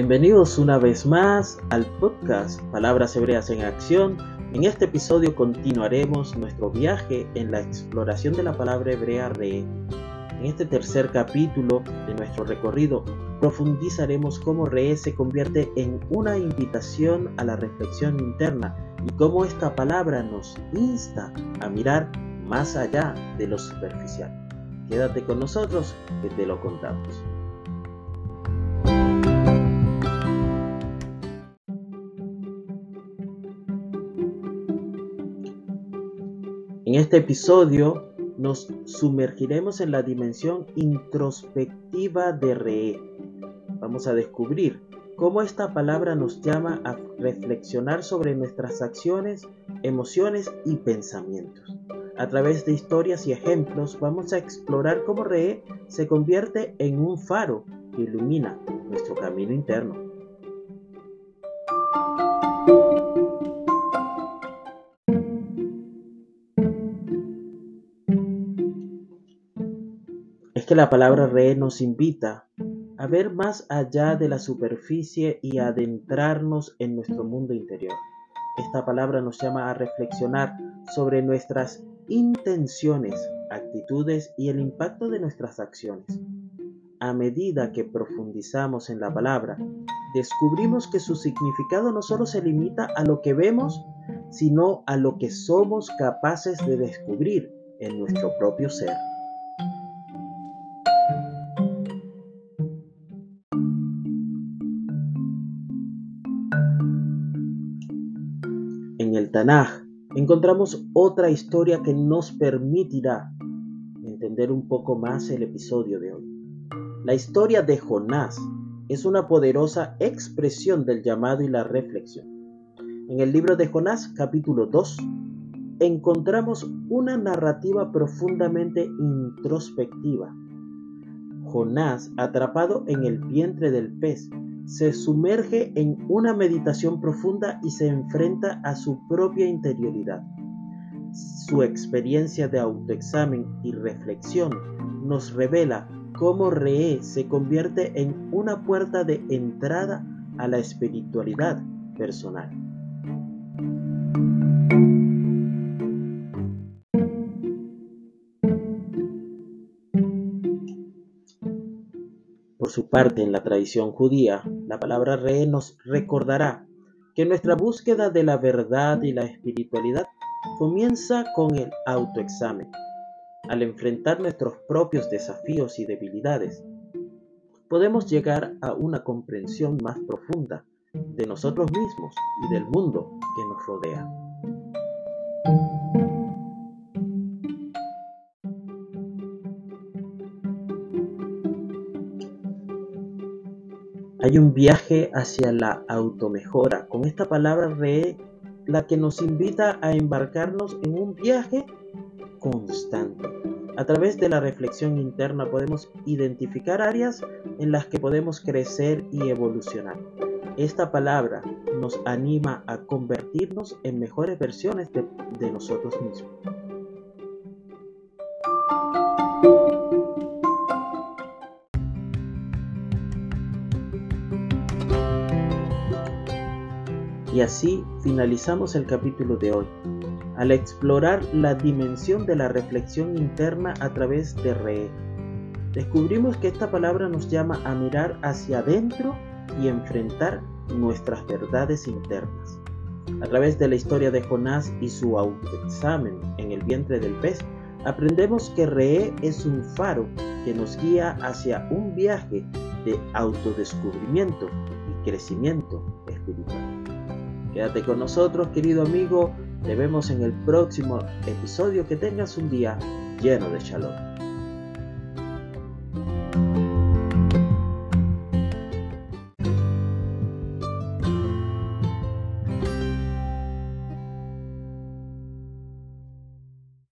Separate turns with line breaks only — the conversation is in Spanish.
Bienvenidos una vez más al podcast Palabras Hebreas en Acción. En este episodio continuaremos nuestro viaje en la exploración de la palabra hebrea re. En este tercer capítulo de nuestro recorrido profundizaremos cómo re se convierte en una invitación a la reflexión interna y cómo esta palabra nos insta a mirar más allá de lo superficial. Quédate con nosotros que te lo contamos. Este episodio nos sumergiremos en la dimensión introspectiva de Re. Vamos a descubrir cómo esta palabra nos llama a reflexionar sobre nuestras acciones, emociones y pensamientos. A través de historias y ejemplos vamos a explorar cómo Re se convierte en un faro que ilumina nuestro camino interno. Que la palabra re nos invita a ver más allá de la superficie y adentrarnos en nuestro mundo interior. Esta palabra nos llama a reflexionar sobre nuestras intenciones, actitudes y el impacto de nuestras acciones. A medida que profundizamos en la palabra, descubrimos que su significado no solo se limita a lo que vemos, sino a lo que somos capaces de descubrir en nuestro propio ser. El Tanaj encontramos otra historia que nos permitirá entender un poco más el episodio de hoy. La historia de Jonás es una poderosa expresión del llamado y la reflexión. En el libro de Jonás, capítulo 2, encontramos una narrativa profundamente introspectiva. Jonás, atrapado en el vientre del pez, se sumerge en una meditación profunda y se enfrenta a su propia interioridad. Su experiencia de autoexamen y reflexión nos revela cómo Re se convierte en una puerta de entrada a la espiritualidad personal. Por su parte, en la tradición judía, la palabra re nos recordará que nuestra búsqueda de la verdad y la espiritualidad comienza con el autoexamen. Al enfrentar nuestros propios desafíos y debilidades, podemos llegar a una comprensión más profunda de nosotros mismos y del mundo que nos rodea. Hay un viaje hacia la automejora. Con esta palabra re, la que nos invita a embarcarnos en un viaje constante. A través de la reflexión interna podemos identificar áreas en las que podemos crecer y evolucionar. Esta palabra nos anima a convertirnos en mejores versiones de, de nosotros mismos. Y así finalizamos el capítulo de hoy, al explorar la dimensión de la reflexión interna a través de Re. Descubrimos que esta palabra nos llama a mirar hacia adentro y enfrentar nuestras verdades internas. A través de la historia de Jonás y su autoexamen en el vientre del pez, aprendemos que Re es un faro que nos guía hacia un viaje de autodescubrimiento y crecimiento espiritual. Quédate con nosotros, querido amigo. Te vemos en el próximo episodio. Que tengas un día lleno de shalom.